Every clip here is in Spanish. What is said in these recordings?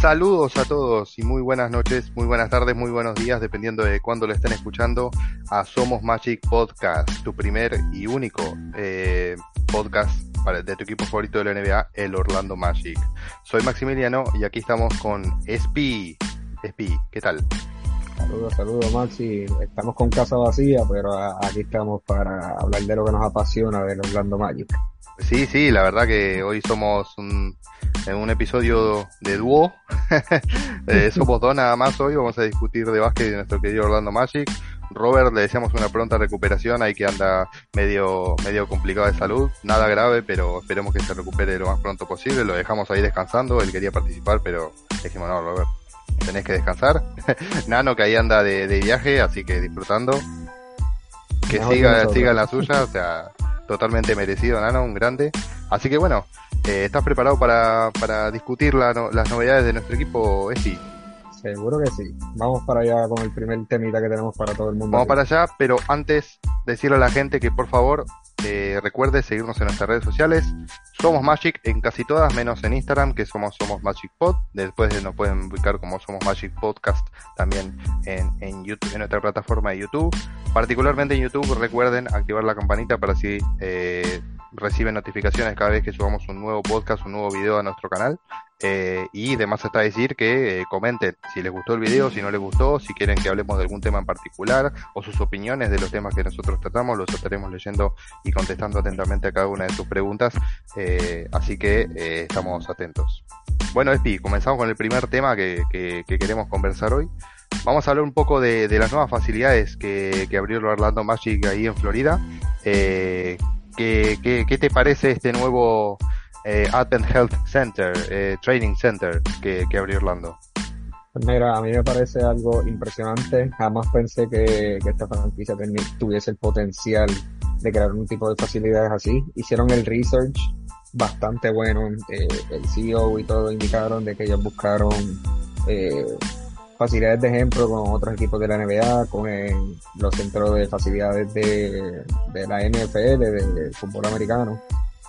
Saludos a todos y muy buenas noches, muy buenas tardes, muy buenos días, dependiendo de cuándo lo estén escuchando, a Somos Magic Podcast, tu primer y único eh, podcast de tu equipo favorito de la NBA, el Orlando Magic. Soy Maximiliano y aquí estamos con Espi. Espi, ¿qué tal? Saludos, saludos Maxi. Estamos con casa vacía, pero aquí estamos para hablar de lo que nos apasiona del Orlando Magic. Sí, sí, la verdad que hoy somos un, en un episodio de dúo. eh, somos dos nada más hoy, vamos a discutir de básquet de nuestro querido Orlando Magic. Robert le deseamos una pronta recuperación, hay que anda medio, medio complicado de salud, nada grave, pero esperemos que se recupere lo más pronto posible. Lo dejamos ahí descansando, él quería participar, pero dijimos no, Robert, tenés que descansar. Nano que ahí anda de, viaje, así que disfrutando. Que siga, siga la suya, o sea, totalmente merecido, Nano, un grande. Así que bueno, eh, ¿estás preparado para, para discutir las novedades de nuestro equipo, Esti? Seguro que sí. Vamos para allá con el primer temita que tenemos para todo el mundo. Vamos para allá, pero antes decirle a la gente que por favor eh, recuerde seguirnos en nuestras redes sociales. Somos Magic en casi todas, menos en Instagram, que somos Somos Magic Pod. Después nos pueden ubicar como Somos Magic Podcast también en, en, YouTube, en nuestra plataforma de YouTube. Particularmente en YouTube, recuerden activar la campanita para así eh, reciben notificaciones cada vez que subamos un nuevo podcast, un nuevo video a nuestro canal. Eh, y además está decir que eh, comenten si les gustó el video, si no les gustó, si quieren que hablemos de algún tema en particular o sus opiniones de los temas que nosotros tratamos, los estaremos leyendo y contestando atentamente a cada una de sus preguntas. Eh, así que estamos atentos. Bueno, Espi, comenzamos con el primer tema que, queremos conversar hoy. Vamos a hablar un poco de, las nuevas facilidades que, abrió el Orlando Magic ahí en Florida. Eh, ¿Qué, te parece este nuevo eh, Advent Health Center, eh, Training Center que, abrió Orlando? Pues mira, a mí me parece algo impresionante. Jamás pensé que, esta franquicia tuviese el potencial de crear un tipo de facilidades así. Hicieron el research bastante bueno. Eh, el CEO y todo indicaron de que ellos buscaron eh, facilidades de ejemplo con otros equipos de la NBA, con los centros de facilidades de, la NFL, del fútbol americano.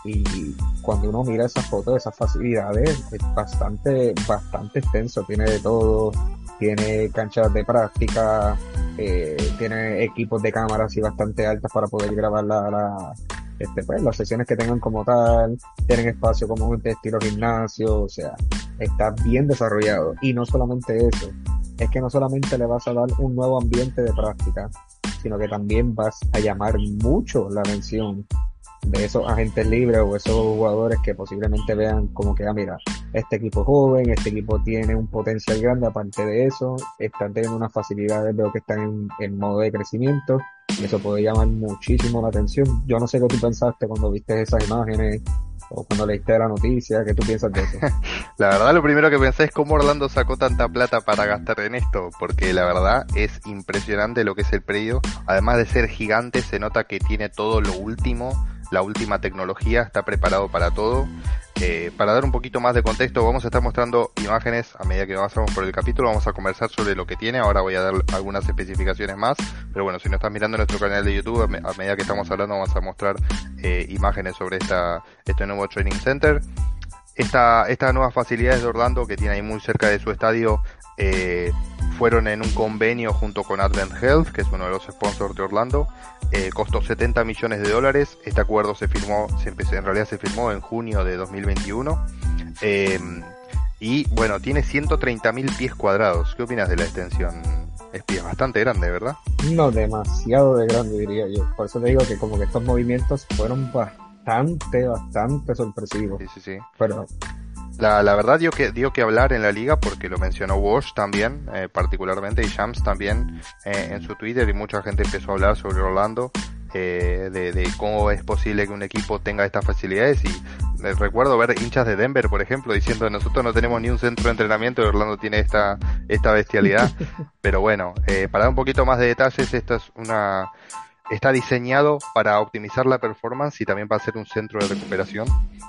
Y cuando uno mira esas fotos de esas facilidades, es bastante, bastante extenso. Tiene de todo, tiene canchas de práctica, eh, tiene equipos de cámaras y bastante altas para poder grabar la, este, pues, las sesiones que tengan como tal, tienen espacio como un estilo gimnasio, o sea, está bien desarrollado. Y no solamente eso, es que no solamente le vas a dar un nuevo ambiente de práctica, sino que también vas a llamar mucho la atención de esos agentes libres o esos jugadores que posiblemente vean como que, ah, mira, este equipo joven, este equipo tiene un potencial grande, aparte de eso, están teniendo unas facilidades, veo que están en, modo de crecimiento, y eso puede llamar muchísimo la atención. Yo no sé qué tú pensaste cuando viste esas imágenes o cuando leíste la noticia, ¿qué tú piensas de eso? la verdad lo primero que pensé es cómo Orlando sacó tanta plata para gastar en esto, porque la verdad es impresionante lo que es el predio, además de ser gigante se nota que tiene todo lo último la última tecnología, está preparado para todo. Eh, para dar un poquito más de contexto, vamos a estar mostrando imágenes a medida que avanzamos por el capítulo, vamos a conversar sobre lo que tiene, ahora voy a dar algunas especificaciones más, pero bueno, si no estás mirando nuestro canal de YouTube, a, medida que estamos hablando vamos a mostrar eh, imágenes sobre esta, este nuevo Training Center. Esta, estas nuevas facilidades de Orlando que tiene ahí muy cerca de su estadio eh, fueron en un convenio junto con Advent Health, que es uno de los sponsors de Orlando. Eh, costó 70 millones de dólares. Este acuerdo se firmó, se empezó, en realidad se firmó en junio de 2021. Em, y bueno, tiene 130 mil pies cuadrados. ¿Qué opinas de la extensión? Es bastante grande, ¿verdad? No, demasiado de grande diría yo. Por eso te digo que como que estos movimientos fueron bastante sorpresivos. Sí, sí, sí. Pero la, la, verdad dio que, dio que hablar en la liga porque lo mencionó Walsh también, eh, particularmente, y Shams también eh, en su Twitter y mucha gente empezó a hablar sobre Orlando, eh, de, de, cómo es posible que un equipo tenga estas facilidades y recuerdo ver hinchas de Denver, por ejemplo, diciendo nosotros no tenemos ni un centro de entrenamiento y Orlando tiene esta, esta bestialidad. Pero bueno, para dar un poquito más de detalles, esta es una está diseñado para optimizar la performance y también para ser un centro de recuperación.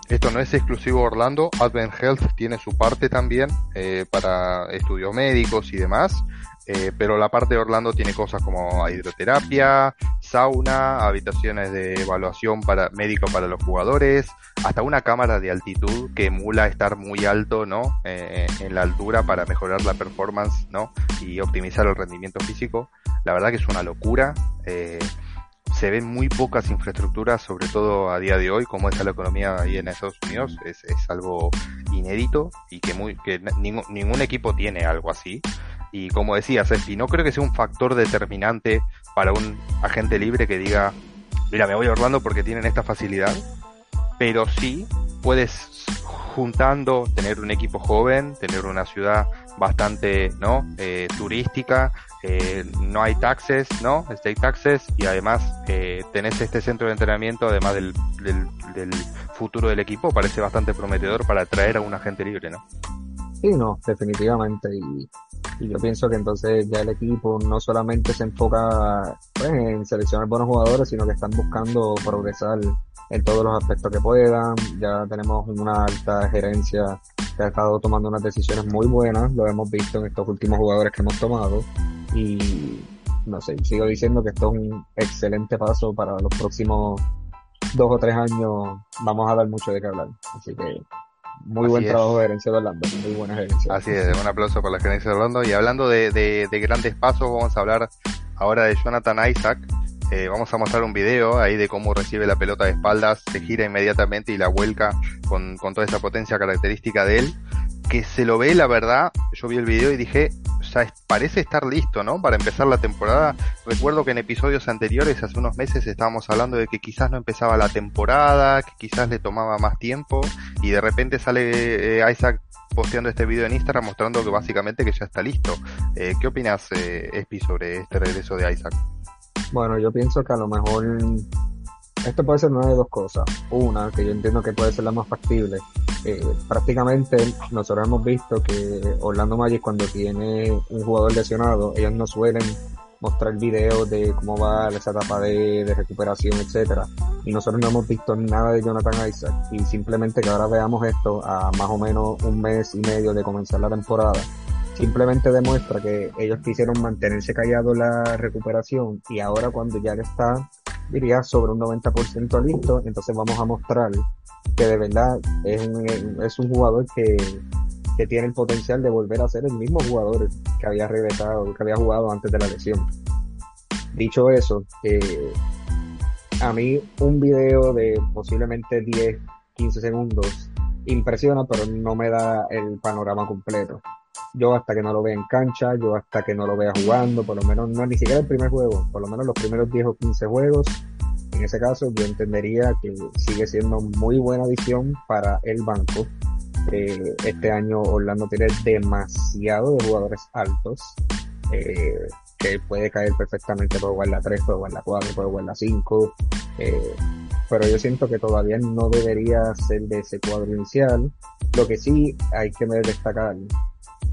Esto no es exclusivo Orlando, Advent Health tiene su parte también eh, para estudios médicos y demás. Eh, pero la parte de Orlando tiene cosas como hidroterapia, sauna, habitaciones de evaluación para médico para los jugadores, hasta una cámara de altitud que emula estar muy alto, ¿no? Eh, en la altura para mejorar la performance, ¿no? Y optimizar el rendimiento físico. La verdad que es una locura. Eh, se ven muy pocas infraestructuras, sobre todo a día de hoy, como está la economía ahí en Estados Unidos, es, es algo inédito y que, muy, que ningún, equipo tiene algo así. Y como decía Ceci, no creo que sea un factor determinante para un agente libre que diga, mira, me voy a Orlando porque tienen esta facilidad, pero sí puedes juntando tener un equipo joven, tener una ciudad bastante no eh, turística, eh, no hay taxes, no state taxes y además eh, tenés este centro de entrenamiento además del, del, futuro del equipo parece bastante prometedor para atraer a un agente libre, ¿no? Sí, no, definitivamente. Y, y yo pienso que entonces ya el equipo no solamente se enfoca pues, en seleccionar buenos jugadores, sino que están buscando progresar en todos los aspectos que puedan. Ya tenemos una alta gerencia que ha estado tomando unas decisiones muy buenas, lo hemos visto en estos últimos jugadores que hemos tomado. Y no sé, sigo diciendo que esto es un excelente paso para los próximos dos o tres años. Vamos a dar mucho de qué hablar. Así que muy buen trabajo de gerencia de Orlando, muy buena gerencia. Así es, un aplauso para la gerencia de Orlando. Y hablando de, de, de grandes pasos, vamos a hablar ahora de Jonathan Isaac. Eh, vamos a mostrar un video ahí de cómo recibe la pelota de espaldas, se gira inmediatamente y la vuelca con, con toda esa potencia característica de él. Que se lo ve, la verdad, yo vi el video y dije, ya parece estar listo, ¿no? Para empezar la temporada. Recuerdo que en episodios anteriores, hace unos meses, estábamos hablando de que quizás no empezaba la temporada, que quizás le tomaba más tiempo, y de repente sale eh, Isaac posteando este video en Instagram mostrando que básicamente que ya está listo. Eh, ¿Qué opinas, eh, Espi, sobre este regreso de Isaac? Bueno, yo pienso que a lo mejor esto puede ser una de dos cosas. Una, que yo entiendo que puede ser la más factible. Eh, prácticamente nosotros hemos visto que Orlando Magic cuando tiene un jugador lesionado, ellos no suelen mostrar videos de cómo va esa etapa de, de recuperación, etcétera. Y nosotros no hemos visto nada de Jonathan Isaac. Y simplemente que ahora veamos esto a más o menos un mes y medio de comenzar la temporada simplemente demuestra que ellos quisieron mantenerse callados la recuperación y ahora cuando ya está, diría, sobre un 90% listo, entonces vamos a mostrar que de verdad es un, es un jugador que, que tiene el potencial de volver a ser el mismo jugador que había regresado, que había jugado antes de la lesión. Dicho eso, eh, a mí un video de posiblemente 10, 15 segundos impresiona, pero no me da el panorama completo yo hasta que no lo vea en cancha, yo hasta que no lo vea jugando, por lo menos no ni siquiera el primer juego, por lo menos los primeros 10 o 15 juegos, en ese caso yo entendería que sigue siendo muy buena adición para el banco. Eh, este año Orlando tiene demasiado de jugadores altos, eh, que puede caer perfectamente, puede jugar la 3, puede jugar la 4, puede jugar la 5, eh, pero yo siento que todavía no debería ser de ese cuadro inicial. Lo que sí hay que destacar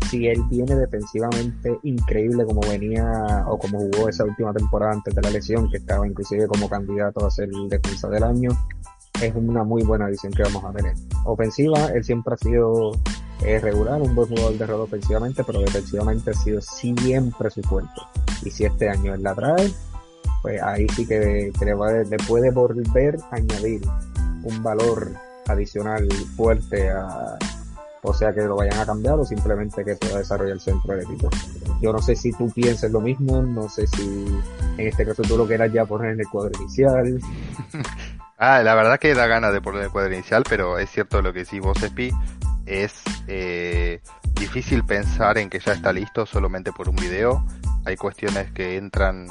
si él viene defensivamente increíble como venía o como jugó esa última temporada antes de la lesión, que estaba inclusive como candidato a ser el defensa del año, es una muy buena adición que vamos a tener. Ofensiva, él siempre ha sido eh, regular, un buen jugador de rol ofensivamente, pero defensivamente ha sido siempre su fuerte. Y si este año él la trae, pues ahí sí que, que le, le puede volver a añadir un valor adicional fuerte a, o sea que lo vayan a cambiar o simplemente que pueda desarrollar el centro del equipo. Yo no sé si tú piensas lo mismo, no sé si en este caso tú lo quieras ya poner en el cuadro inicial. ah, la verdad que da ganas de poner el cuadro inicial, pero es cierto lo que decís vos, Espi, es eh, difícil pensar en que ya está listo solamente por un video. Hay cuestiones que entran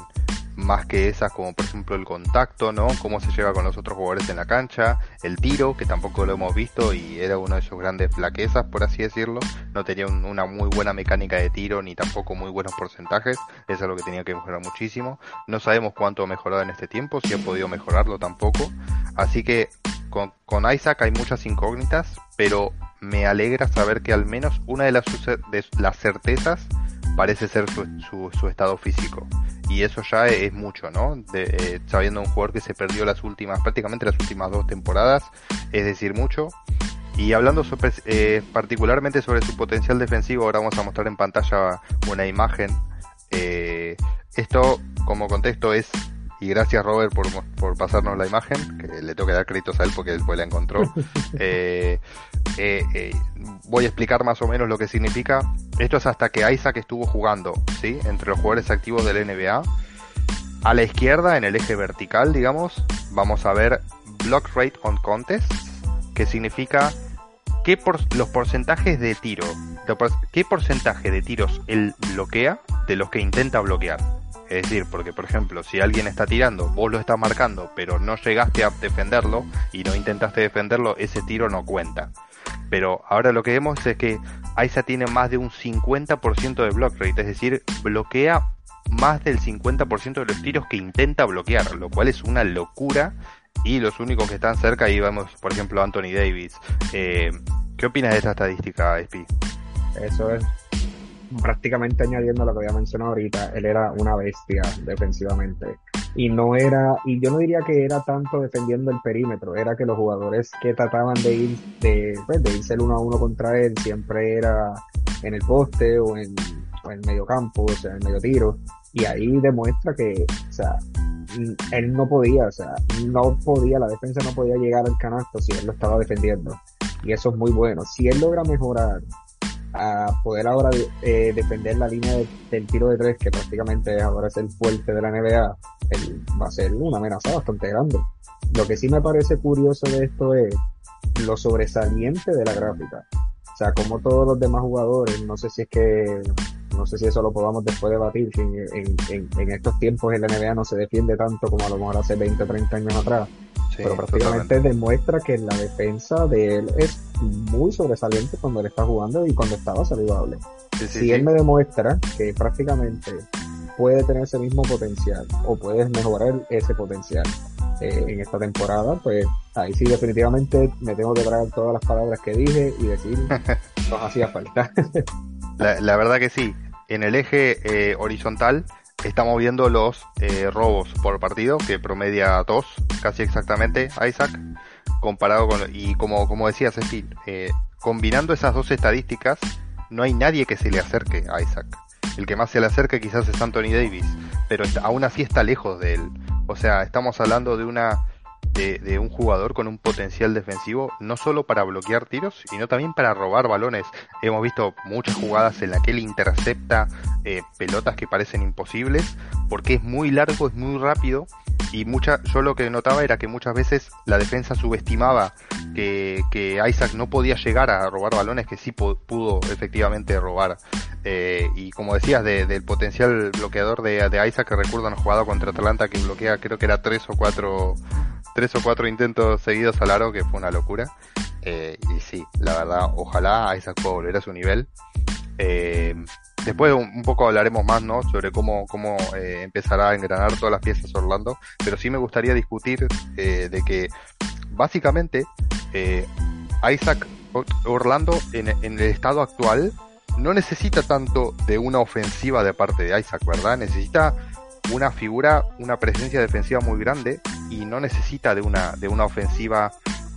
más que esas, como por ejemplo el contacto, ¿no? Cómo se lleva con los otros jugadores en la cancha, el tiro, que tampoco lo hemos visto y era uno de sus grandes flaquezas, por así decirlo. No tenía una muy buena mecánica de tiro ni tampoco muy buenos porcentajes, eso es lo que tenía que mejorar muchísimo. No sabemos cuánto ha mejorado en este tiempo, si ha podido mejorarlo tampoco. Así que con, Isaac hay muchas incógnitas, pero me alegra saber que al menos una de las, de las certezas parece ser su, su, estado físico. Y eso ya es mucho, ¿no? Eh, sabiendo un jugador que se perdió las últimas, prácticamente las últimas dos temporadas, es decir, mucho. Y hablando sobre, eh, particularmente sobre su potencial defensivo, ahora vamos a mostrar en pantalla una imagen. Eh, esto, como contexto, es y gracias Robert por, por pasarnos la imagen, que le tengo que dar créditos a él porque después la encontró. Eh, eh, eh, voy a explicar más o menos lo que significa. Esto es hasta que Isaac estuvo jugando, ¿sí? Entre los jugadores activos del NBA. A la izquierda, en el eje vertical, digamos, vamos a ver Block Rate on Contest, que significa qué por, los porcentajes de tiro, qué porcentaje de tiros él bloquea de los que intenta bloquear. Es decir, porque por ejemplo, si alguien está tirando, vos lo estás marcando, pero no llegaste a defenderlo y no intentaste defenderlo, ese tiro no cuenta. Pero ahora lo que vemos es que Aiza tiene más de un 50% de block rate, es decir, bloquea más del 50% de los tiros que intenta bloquear, lo cual es una locura. Y los únicos que están cerca, ahí vemos, por ejemplo, Anthony Davis. Eh, ¿Qué opinas de esta estadística, Spi? Eso es prácticamente añadiendo lo que había mencionado ahorita, él era una bestia defensivamente. Y no era, y yo no diría que era tanto defendiendo el perímetro, era que los jugadores que trataban de ir, de, pues, de irse el uno a uno contra él, siempre era en el poste o en, o en medio campo, o sea, en medio tiro. Y ahí demuestra que, o sea, él no podía, o sea, no podía, la defensa no podía llegar al canasto si él lo estaba defendiendo. Y eso es muy bueno. Si él logra mejorar a poder ahora eh, defender la línea del tiro de tres, que prácticamente ahora es el fuerte de la NBA, él va a ser una amenaza bastante grande. Lo que sí me parece curioso de esto es lo sobresaliente de la gráfica. O sea, como todos los demás jugadores, no sé si es que, no sé si eso lo podamos después debatir, si en, en, en estos tiempos en la NBA no se defiende tanto como a lo mejor hace 20 o 30 años atrás pero prácticamente demuestra que la defensa de él es muy sobresaliente cuando él está jugando y cuando estaba saludable. si él me demuestra que prácticamente puede tener ese mismo potencial o puedes mejorar ese potencial eh, en esta temporada, pues ahí sí definitivamente me tengo que traer todas las palabras que dije y decir nos hacía falta. la, la, verdad que sí. En el eje eh, horizontal estamos viendo los eh, robos por partido, que promedia dos, casi exactamente, Isaac, comparado con, y como, como decías, Steve, eh, combinando esas dos estadísticas, no hay nadie que se le acerque a Isaac. El que más se le acerque quizás es Anthony Davis, pero aún así está lejos de él. O sea, estamos hablando de una de, un jugador con un potencial defensivo, no solo para bloquear tiros, sino también para robar balones. Hemos visto muchas jugadas en las que él intercepta eh, pelotas que parecen imposibles, porque es muy largo, es muy rápido, y mucha, yo lo que notaba era que muchas veces la defensa subestimaba que, que Isaac no podía llegar a robar balones que sí pudo efectivamente robar. Eh, y como decías, del potencial bloqueador de, de Isaac, que recuerdo una jugada contra Atlanta que bloquea, creo que era tres o cuatro tres o cuatro intentos seguidos al aro, que fue una locura. Eh, y sí, la verdad, ojalá Isaac pueda volver a su nivel. Eh, después un, poco hablaremos más, ¿no? Sobre cómo, cómo eh, empezará a engranar todas las piezas Orlando. Pero sí me gustaría discutir de que básicamente Isaac Orlando en, en el estado actual no necesita tanto de una ofensiva de parte de Isaac, ¿verdad? Necesita una figura, una presencia defensiva muy grande y no necesita de una, de una ofensiva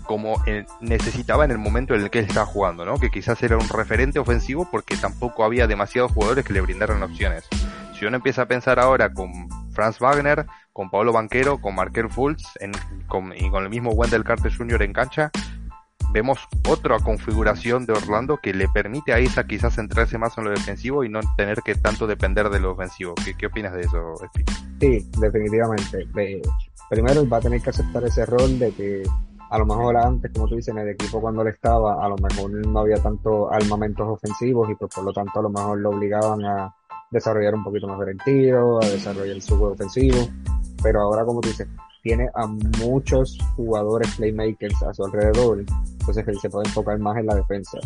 como necesitaba en el momento en el que él estaba jugando, ¿no? Que quizás era un referente ofensivo porque tampoco había demasiados jugadores que le brindaran opciones. Si uno empieza a pensar ahora con Franz Wagner, con Pablo Banquero, con Markel Fultz en, con, y con el mismo Wendell Carter Jr. en cancha, vemos otra configuración de Orlando que le permite a Isa quizás centrarse más en lo defensivo y no tener que tanto depender de lo ofensivo. ¿Qué, qué opinas de eso, Sí, definitivamente. primero va a tener que aceptar ese rol de que a lo mejor antes, como tú dices, en el equipo cuando él estaba, a lo mejor no había tanto armamentos ofensivos y pues por lo tanto a lo mejor lo obligaban a desarrollar un poquito más el tiro, a desarrollar su juego ofensivo. Pero ahora, como tú dices, tiene a muchos jugadores playmakers a su alrededor, entonces él se puede enfocar más en la defensa.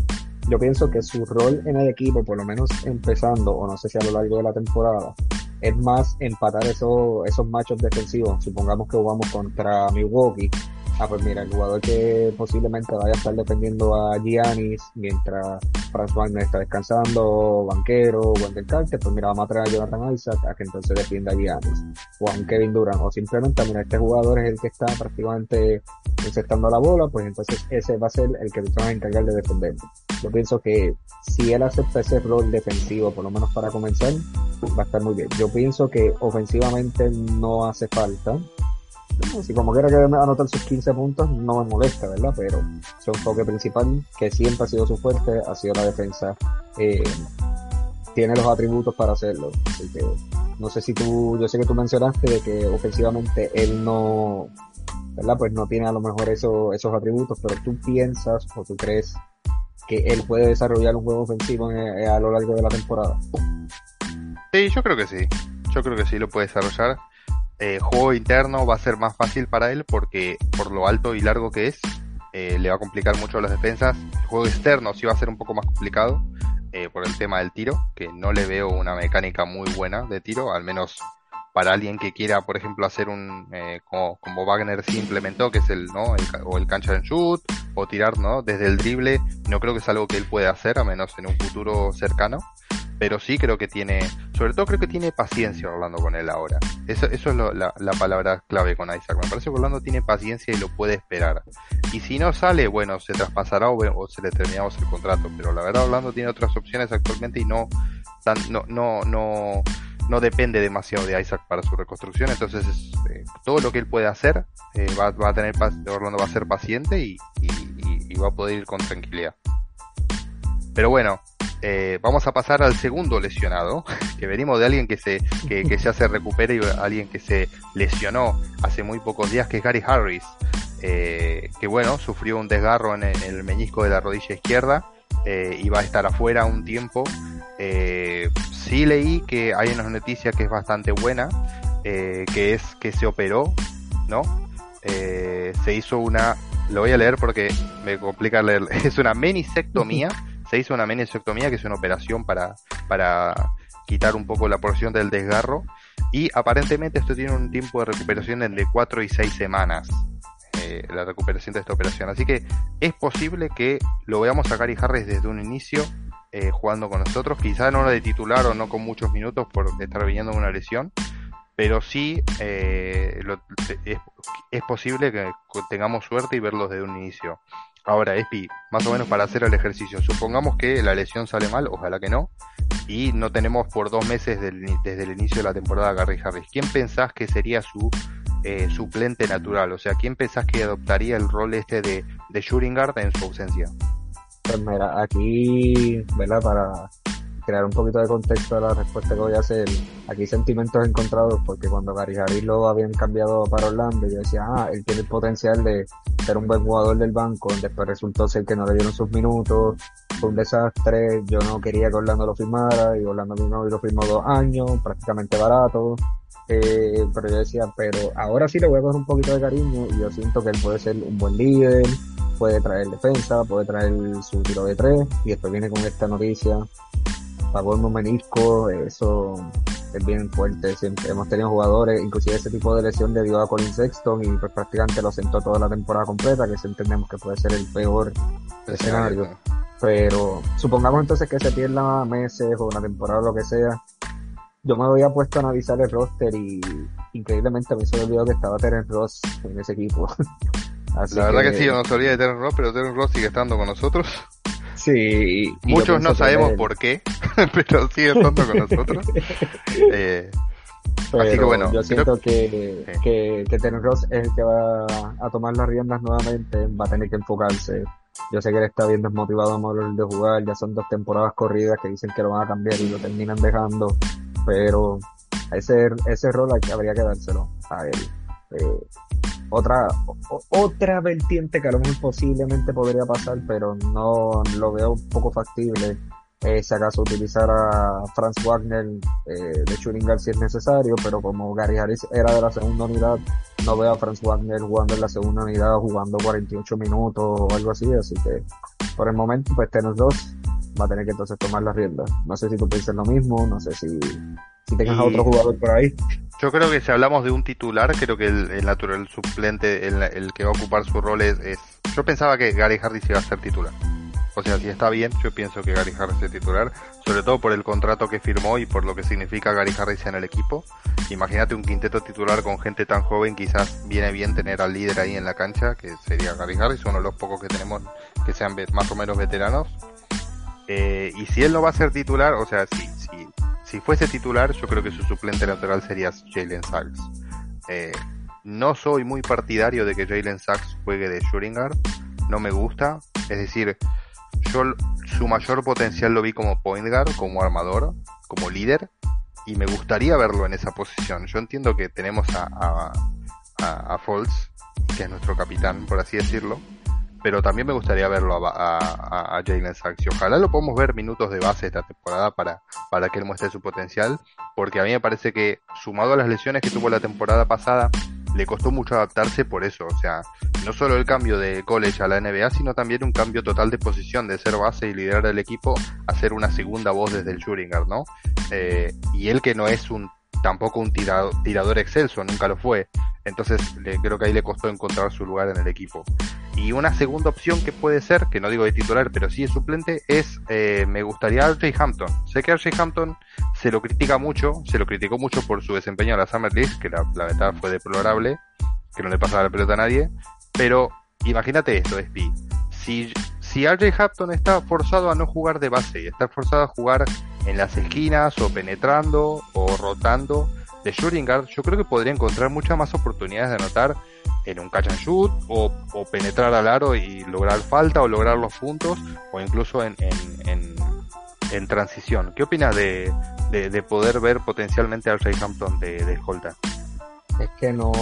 Yo pienso que su rol en el equipo, por lo menos empezando, o no sé si a lo largo de la temporada, es más empatar esos, esos machos defensivos. Supongamos que jugamos contra Milwaukee, ah, pues mira, el jugador que posiblemente vaya a estar defendiendo a Giannis mientras Franz Wagner está descansando, banquero, Wendell Carter, pues mira, vamos a traer a Jonathan Isaac a que entonces defienda a Giannis, o a un Kevin Durant, o simplemente, mira, este jugador es el que está prácticamente encestando la bola, pues entonces ese va a ser el que te va a encargar de defender. Yo pienso que si él acepta ese rol defensivo, por lo menos para comenzar, va a estar muy bien. Yo pienso que ofensivamente no hace falta. Si como quiera que anotar sus 15 puntos, no me molesta, ¿verdad? Pero su enfoque principal, que siempre ha sido su fuerte, ha sido la defensa. Eh, tiene los atributos para hacerlo. Así que no sé si tú, yo sé que tú mencionaste de que ofensivamente él no, ¿verdad? Pues no tiene a lo mejor eso, esos atributos, pero tú piensas o tú crees que él puede desarrollar un juego ofensivo eh, a lo largo de la temporada. Sí, yo creo que sí. Yo creo que sí lo puede desarrollar. Eh, juego interno va a ser más fácil para él porque por lo alto y largo que es, eh, le va a complicar mucho las defensas. El juego externo sí va a ser un poco más complicado eh, por el tema del tiro, que no le veo una mecánica muy buena de tiro, al menos para alguien que quiera, por ejemplo, hacer un, eh, como, Wagner sí implementó, que es el, ¿no? El, o el cancha en shoot, o tirar, ¿no? Desde el drible, no creo que es algo que él pueda hacer, a menos en un futuro cercano. Pero sí creo que tiene, sobre todo creo que tiene paciencia Orlando con él ahora. Eso, es lo, la, la, palabra clave con Isaac. Me parece que Orlando tiene paciencia y lo puede esperar. Y si no sale, bueno, se traspasará o, se le terminamos el contrato. Pero la verdad Orlando tiene otras opciones actualmente y no, no, no, no, no depende demasiado de Isaac para su reconstrucción, entonces eh, todo lo que él puede hacer eh, va, va, a tener Orlando va a ser paciente y, y, va a poder ir con tranquilidad. Pero bueno, eh, vamos a pasar al segundo lesionado, que venimos de alguien que se que, que ya se recupera y alguien que se lesionó hace muy pocos días, que es Gary Harris, eh, que bueno, sufrió un desgarro en el, en el meñisco de la rodilla izquierda y va a estar afuera un tiempo. Eh, sí leí que hay una noticia que es bastante buena, eh, que es que se operó, ¿no? Eh, se hizo una, lo voy a leer porque me complica leer, es una menisectomía, se hizo una menisectomía que es una operación para, para quitar un poco la porción del desgarro y aparentemente esto tiene un tiempo de recuperación de 4 y 6 semanas. Eh, la recuperación de esta operación. Así que es posible que lo veamos a Gary Harris desde un inicio eh, jugando con nosotros, quizá no de titular o no con muchos minutos por estar viniendo una lesión, pero sí eh, lo, es, es, posible que tengamos suerte y verlos desde un inicio. Ahora, Espi, más o menos para hacer el ejercicio, supongamos que la lesión sale mal, ojalá que no, y no tenemos por dos meses del, desde el inicio de la temporada a Gary Harris. ¿Quién pensás que sería su eh, suplente natural? O sea, ¿quién pensás que adoptaría el rol este de, de en su ausencia? Pues aquí, ¿verdad? Para crear un poquito de contexto a la respuesta que voy a hacer, aquí sentimientos encontrados porque cuando Gary lo habían cambiado para Orlando, yo decía, ah, él tiene el potencial de ser un buen jugador del banco, después resultó ser que no le dieron sus minutos, fue un desastre, yo no quería que Orlando lo firmara y Orlando mismo lo firmó dos años, prácticamente barato, eh, pero yo decía, pero ahora sí le voy a coger un poquito de cariño y yo siento que él puede ser un buen líder, puede traer defensa, puede traer su tiro de tres y después viene con esta noticia, pagó un menisco, eso es bien fuerte, siempre hemos tenido jugadores, inclusive ese tipo de lesión le dio a Colin Sexton y pues prácticamente lo sentó toda la temporada completa, que entendemos que puede ser el peor escenario. Pero supongamos entonces que se pierda meses o una temporada o lo que sea, yo me había puesto a analizar el roster y increíblemente me se me olvidó que estaba Terence Ross en ese equipo. Así la verdad que... que sí, yo no sabía de Terence Ross, pero Terence Ross sigue estando con nosotros. Sí. Muchos no sabemos por qué, pero sigue estando con nosotros. eh, pero así que bueno, yo siento que, sí. que, que Terence Ross es el que va a tomar las riendas nuevamente, va a tener que enfocarse. Yo sé que él está bien desmotivado a morir de jugar, ya son dos temporadas corridas que dicen que lo van a cambiar y lo terminan dejando pero ese, ese rol habría que dárselo a él. Eh, otra, otra vertiente que a lo mejor posiblemente podría pasar, pero no lo veo un poco factible, es si acaso utilizar a Franz Wagner eh, de Schuringar si es necesario, pero como Gary Harris era de la segunda unidad, no veo a Franz Wagner jugando en la segunda unidad, jugando 48 minutos o algo así, así que por el momento pues tenemos dos va a tener que entonces tomar las riendas. No sé si tú piensas lo mismo, no sé si, si tengas y... a otro jugador por ahí. Yo creo que si hablamos de un titular, creo que el, natural suplente, el, el, que va a ocupar su rol es, es, Yo pensaba que Gary Harris iba a ser titular. O sea, si está bien, yo pienso que Gary Harris es titular, sobre todo por el contrato que firmó y por lo que significa Gary Harris en el equipo. Imagínate un quinteto titular con gente tan joven, quizás viene bien tener al líder ahí en la cancha, que sería Gary Harris, uno de los pocos que tenemos que sean más o menos veteranos. Eh, y si él no va a ser titular, o sea, si, si, si fuese titular, yo creo que su suplente natural sería Jalen Sachs. Eh, no soy muy partidario de que Jalen Sachs juegue de shooting no me gusta, es decir, yo su mayor potencial lo vi como point guard, como armador, como líder, y me gustaría verlo en esa posición. Yo entiendo que tenemos a, a, a, que es nuestro capitán, por así decirlo, pero también me gustaría verlo a, a, Jalen Sachs ojalá lo podamos ver minutos de base esta temporada para, para que él muestre su potencial, porque a mí me parece que sumado a las lesiones que tuvo la temporada pasada, le costó mucho adaptarse por eso, o sea, no solo el cambio de college a la NBA, sino también un cambio total de posición, de ser base y liderar el equipo a ser una segunda voz desde el shooting ¿no? Eh, y él que no es un tampoco un tirador excelso, nunca lo fue. Entonces le, creo que ahí le costó encontrar su lugar en el equipo. Y una segunda opción que puede ser, que no digo de titular, pero sí de suplente, es eh, me gustaría RJ Hampton. Sé que RJ Hampton se lo critica mucho, se lo criticó mucho por su desempeño en la Summer League, que la, la verdad fue deplorable, que no le pasaba la pelota a nadie. Pero imagínate esto, Spi. Si, si RJ Hampton está forzado a no jugar de base y está forzado a jugar en las esquinas o penetrando o rotando de guard, yo creo que podría encontrar muchas más oportunidades de anotar en un catch and shoot o, penetrar al aro y lograr falta o lograr los puntos o incluso en, en, en, transición. ¿Qué opinas de, de, poder ver potencialmente al Hampton de, de Es que no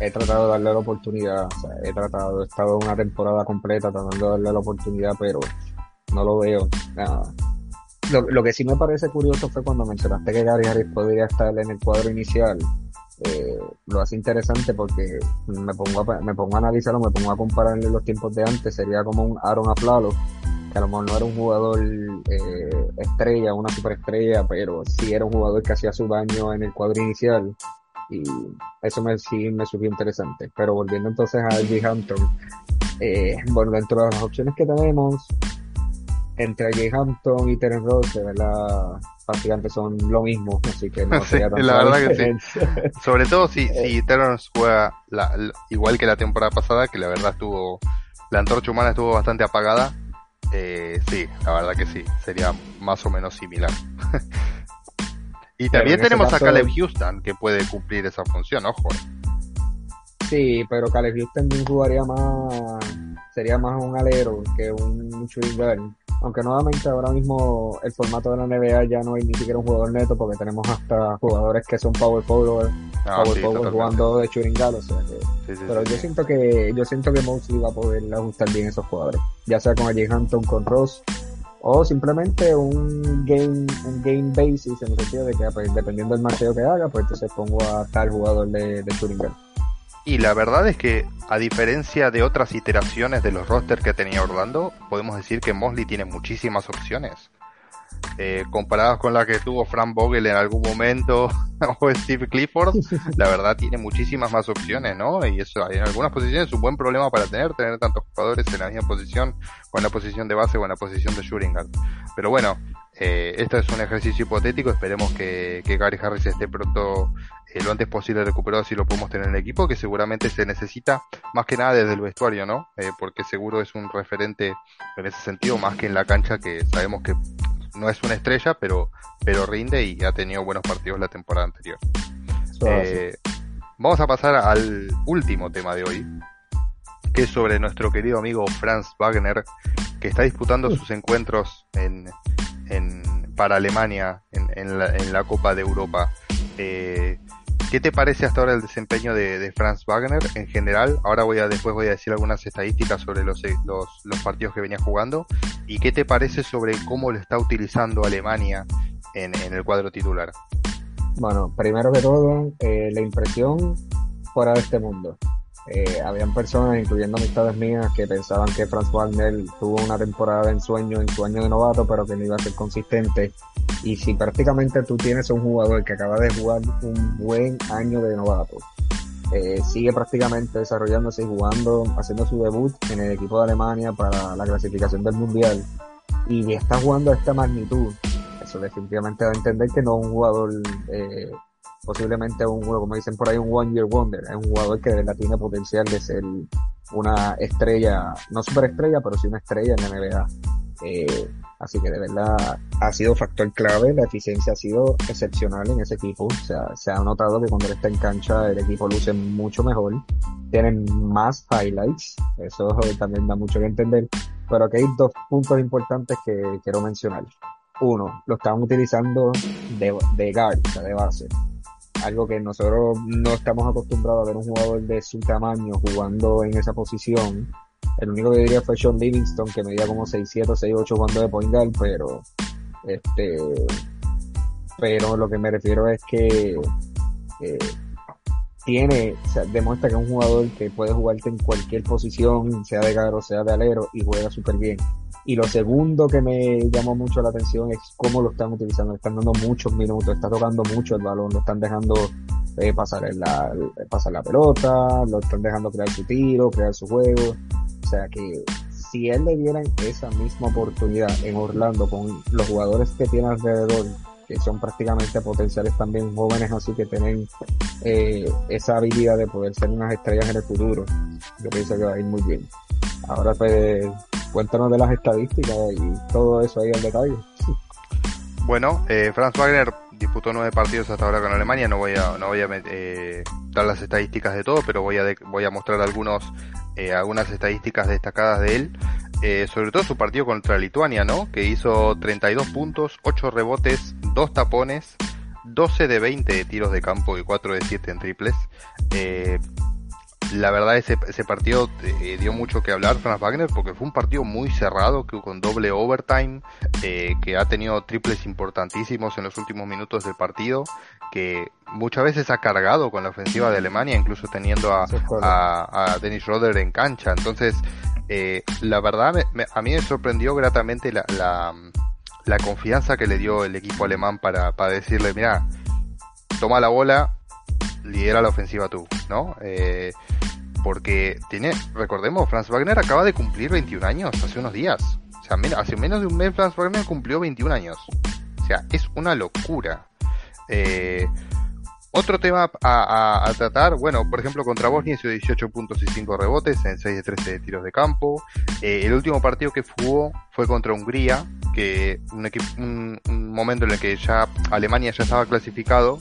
he tratado de darle la oportunidad, he tratado, he estado una temporada completa tratando de darle la oportunidad, pero no lo veo. Lo, lo, que sí me parece curioso fue cuando mencionaste que Gary Harris podría estar en el cuadro inicial eh, lo hace interesante porque me pongo, a, me pongo a analizarlo, me pongo a compararle los tiempos de antes, sería como un Aaron Aplalo, que a lo mejor no era un jugador eh, estrella, una superestrella, pero sí era un jugador que hacía su daño en el cuadro inicial y eso me, sí me subió interesante. Pero volviendo entonces a Jay Hampton, eh, bueno, dentro de las opciones que tenemos, entre Jay Hampton y Terence Ross, de verdad, prácticamente son lo mismo, así que no sería tan la verdad que sí. Sobre todo si, si eh. Terrence juega igual que la temporada pasada, que la verdad estuvo, la antorcha humana estuvo bastante apagada, eh, sí, la verdad que sí, sería más o menos similar. y también tenemos a Caleb Houston que puede cumplir esa función, ojo. Sí, pero Caleb Houston jugaría más, sería más un alero que un shooting aunque nuevamente ahora mismo el formato de la NBA ya no hay ni siquiera un jugador neto porque tenemos hasta jugadores que son power forward, ah, power forward jugando de shooting guard, o sea que, pero yo siento que yo siento que Mosley va a poder ajustar bien esos jugadores, ya sea con Jay Hampton, con Ross o simplemente un game un game basis en el sentido de que pues, dependiendo del marcheo que haga, pues entonces pongo a tal jugador de, de shooting guard. Y la verdad es que, a diferencia de otras iteraciones de los rosters que tenía Orlando, podemos decir que Mosley tiene muchísimas opciones. Eh, comparadas con la que tuvo Frank Vogel en algún momento o Steve Clifford, la verdad tiene muchísimas más opciones, ¿no? Y eso en algunas posiciones es un buen problema para tener, tener tantos jugadores en la misma posición, o en la posición de base o en la posición de shooting. Pero bueno, eh, esto es un ejercicio hipotético, esperemos que, que Gary Harris esté pronto eh, lo antes posible recuperado si lo podemos tener en el equipo, que seguramente se necesita más que nada desde el vestuario, ¿no? Eh, porque seguro es un referente en ese sentido, más que en la cancha, que sabemos que no es una estrella, pero, pero rinde y ha tenido buenos partidos la temporada anterior. Eh, vamos a pasar al último tema de hoy, que es sobre nuestro querido amigo Franz Wagner, que está disputando sus encuentros en, para Alemania en, la, Copa de Europa. Eh, ¿Qué te parece hasta ahora el desempeño de, Franz Wagner en general? Ahora voy a después voy a decir algunas estadísticas sobre los, los, partidos que venía jugando. ¿Y qué te parece sobre cómo lo está utilizando Alemania en, el cuadro titular? Bueno, primero que todo, eh, la impresión fuera de este mundo. Eh, habían personas, incluyendo amistades mías, que pensaban que Franz Wagner tuvo una temporada de ensueño en su año de novato, pero que no iba a ser consistente. Y si prácticamente tú tienes un jugador que acaba de jugar un buen año de novato, eh, sigue prácticamente desarrollándose y jugando, haciendo su debut en el equipo de Alemania para la clasificación del Mundial, y está jugando a esta magnitud, eso definitivamente da a entender que no es un jugador, eh, posiblemente un, como dicen por ahí, un one year wonder, es un jugador que de verdad tiene potencial de ser una estrella, no superestrella, pero sí una estrella en la NBA. Eh, así que de verdad ha sido factor clave, la eficiencia ha sido excepcional en ese equipo. O sea, se ha notado que cuando él está en cancha el equipo luce mucho mejor, tienen más highlights, eso también da mucho que entender. Pero aquí hay dos puntos importantes que quiero mencionar. Uno, lo están utilizando de, de de base algo que nosotros no estamos acostumbrados a ver un jugador de su tamaño jugando en esa posición. El único que diría fue Sean Livingston, que medía como 6'7 o 6'8 jugando de point guard, pero este pero lo que me refiero es que eh, tiene, demuestra que es un jugador que puede jugarte en cualquier posición, sea de guard o sea de alero, y juega súper bien. Y lo segundo que me llamó mucho la atención es cómo lo están utilizando. Están dando muchos minutos, está tocando mucho el balón, lo están dejando eh, pasar, la, pasar la pelota, lo están dejando crear su tiro, crear su juego. O sea que si él le dieran esa misma oportunidad en Orlando con los jugadores que tiene alrededor, son prácticamente potenciales también jóvenes así que tienen eh, esa habilidad de poder ser unas estrellas en el futuro, yo pienso que va a ir muy bien. Ahora pues cuéntanos de las estadísticas y todo eso ahí al detalle. Bueno, eh, Franz Wagner disputó nueve partidos hasta ahora con Alemania. No voy a, no voy a eh, dar las estadísticas de todo, pero voy a, voy a mostrar algunos, eh, algunas estadísticas destacadas de él. Eh, sobre todo su partido contra Lituania, ¿no? Que hizo 32 puntos, 8 rebotes, 2 tapones, 12 de 20 de tiros de campo y 4 de 7 en triples. Eh, la verdad ese, ese partido eh, dio mucho que hablar Franz Wagner porque fue un partido muy cerrado que con doble overtime eh, que ha tenido triples importantísimos en los últimos minutos del partido que muchas veces ha cargado con la ofensiva de Alemania incluso teniendo a, a, Dennis Roder en cancha entonces eh, la verdad a mí me sorprendió gratamente la, la, la confianza que le dio el equipo alemán para, para decirle mira toma la bola lidera la ofensiva tú, ¿no? Eh, porque tiene, recordemos, Franz Wagner acaba de cumplir 21 años hace unos días. O sea, hace menos de un mes Franz Wagner cumplió 21 años. O sea, es una locura. Eh, otro tema a, tratar, bueno, por ejemplo, contra Bosnia hizo 18 puntos y 5 rebotes en 6 de 13 de tiros de campo. Eh, el último partido que jugó fue contra Hungría, que un, un, un momento en el que ya Alemania ya estaba clasificado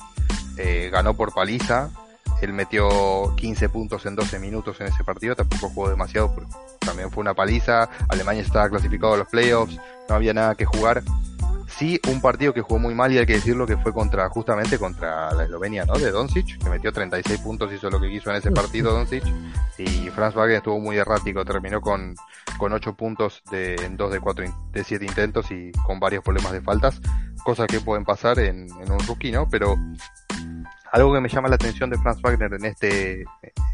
eh, ganó por paliza. Él metió 15 puntos en 12 minutos en ese partido, tampoco jugó demasiado, también fue una paliza. Alemania estaba clasificado a los playoffs, no había nada que jugar. Sí, un partido que jugó muy mal y hay que decirlo que fue contra, justamente contra la Eslovenia, ¿no? De Doncic, que metió 36 puntos, hizo lo que quiso en ese partido Doncic. Y Franz Wagner estuvo muy errático, terminó con, con 8 puntos de, en 2 de 4, de 7 intentos y con varios problemas de faltas, cosas que pueden pasar en, en un rookie, ¿no? Pero algo que me llama la atención de Franz Wagner en este,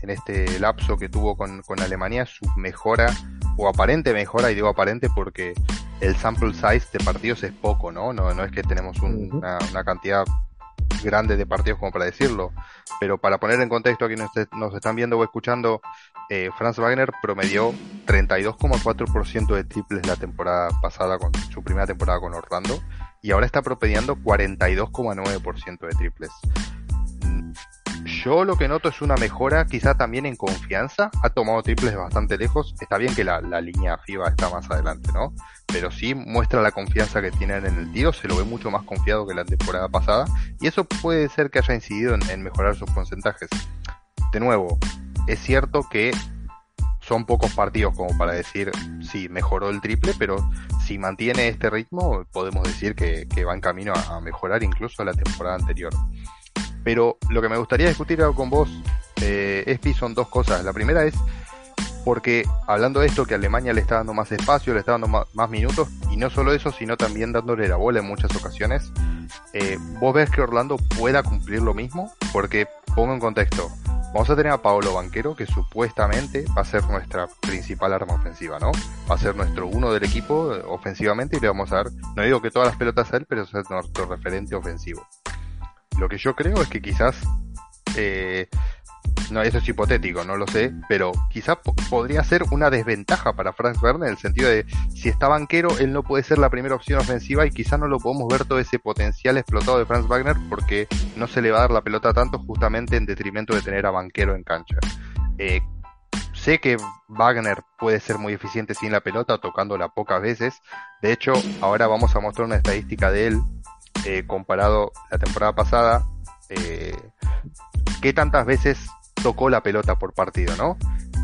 en este lapso que tuvo con, con Alemania es su mejora, o aparente mejora, y digo aparente porque el sample size de partidos es poco, ¿no? No, no es que tenemos una, una, cantidad grande de partidos como para decirlo, pero para poner en contexto a quienes nos están viendo o escuchando, eh, Franz Wagner promedió 32,4% de triples la temporada pasada con su primera temporada con Orlando y ahora está promediando 42,9% de triples. Yo lo que noto es una mejora quizá también en confianza. Ha tomado triples bastante lejos. Está bien que la, línea FIBA está más adelante, ¿no? Pero sí muestra la confianza que tienen en el tiro. Se lo ve mucho más confiado que la temporada pasada. Y eso puede ser que haya incidido en, mejorar sus porcentajes. De nuevo, es cierto que son pocos partidos como para decir si mejoró el triple, pero si mantiene este ritmo podemos decir que, va en camino a, mejorar incluso la temporada anterior. Pero lo que me gustaría discutir con vos, eh, Espi, son dos cosas. La primera es porque hablando de esto que Alemania le está dando más espacio, le está dando más, minutos, y no solo eso, sino también dándole la bola en muchas ocasiones, eh, ¿vos ves que Orlando pueda cumplir lo mismo? Porque, pongo en contexto, vamos a tener a Paolo Banquero, que supuestamente va a ser nuestra principal arma ofensiva, ¿no? Va a ser nuestro uno del equipo eh, ofensivamente y le vamos a dar, no digo que todas las pelotas a él, pero es nuestro referente ofensivo. Lo que yo creo es que quizás eh, no, eso es hipotético, no lo sé, pero quizás podría ser una desventaja para Franz Wagner en el sentido de si está banquero, él no puede ser la primera opción ofensiva y quizás no lo podemos ver todo ese potencial explotado de Franz Wagner porque no se le va a dar la pelota tanto justamente en detrimento de tener a banquero en cancha. Eh, sé que Wagner puede ser muy eficiente sin la pelota, tocándola pocas veces. De hecho, ahora vamos a mostrar una estadística de él eh, comparado la temporada pasada. Eh, ¿Qué tantas veces tocó la pelota por partido, ¿no?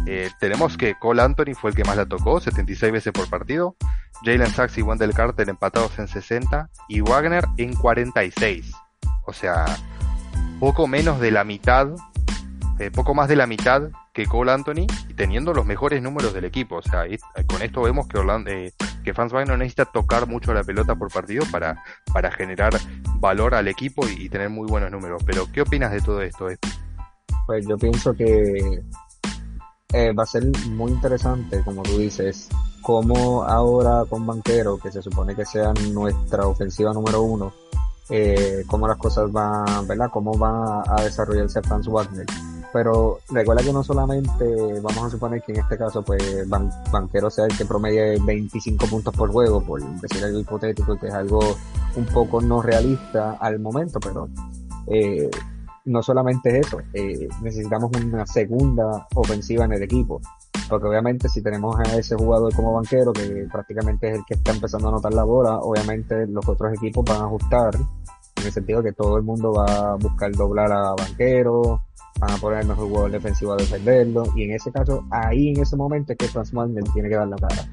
Eh, tenemos que Cole Anthony fue el que más la tocó, 76 veces por partido. Jalen Sachs y Wendell Carter empatados en 60 y Wagner en 46. O sea, poco menos de la mitad, eh, poco más de la mitad que Cole Anthony teniendo los mejores números del equipo. O sea, con esto vemos que, Orlando, eh, que Franz Wagner necesita tocar mucho la pelota por partido para, para generar valor al equipo y, tener muy buenos números. Pero, ¿qué opinas de todo esto? Pues yo pienso que eh, va a ser muy interesante, como tú dices, cómo ahora con Banquero, que se supone que sea nuestra ofensiva número uno, eh, cómo las cosas van, ¿verdad? Cómo va a desarrollarse Franz Wagner. Pero recuerda que no solamente vamos a suponer que en este caso pues Banquero sea el que promedie 25 puntos por juego, por decir algo hipotético, que es algo un poco no realista al momento, pero eh, no solamente eso, eh, necesitamos una segunda ofensiva en el equipo. Porque obviamente si tenemos a ese jugador como banquero, que prácticamente es el que está empezando a anotar la bola, obviamente los otros equipos van a ajustar, en el sentido que todo el mundo va a buscar doblar a banquero, van a poner el mejor jugador defensivo a defenderlo, y en ese caso, ahí en ese momento es que Franz Wagner tiene que dar la cara.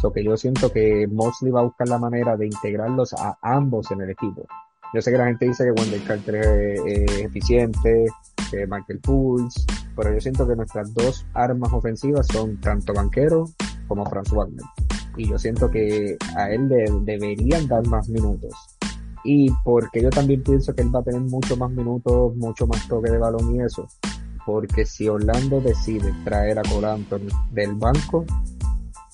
So que yo siento que Mosley va a buscar la manera de integrarlos a ambos en el equipo. Yo sé que la gente dice que Wendell Carter es, eficiente, que Michael Pulse, pero yo siento que nuestras dos armas ofensivas son tanto Banquero como Franz Wagner. Y yo siento que a él le deberían dar más minutos. Y porque yo también pienso que él va a tener mucho más minutos, mucho más toque de balón y eso. Porque si Orlando decide traer a Cole del banco,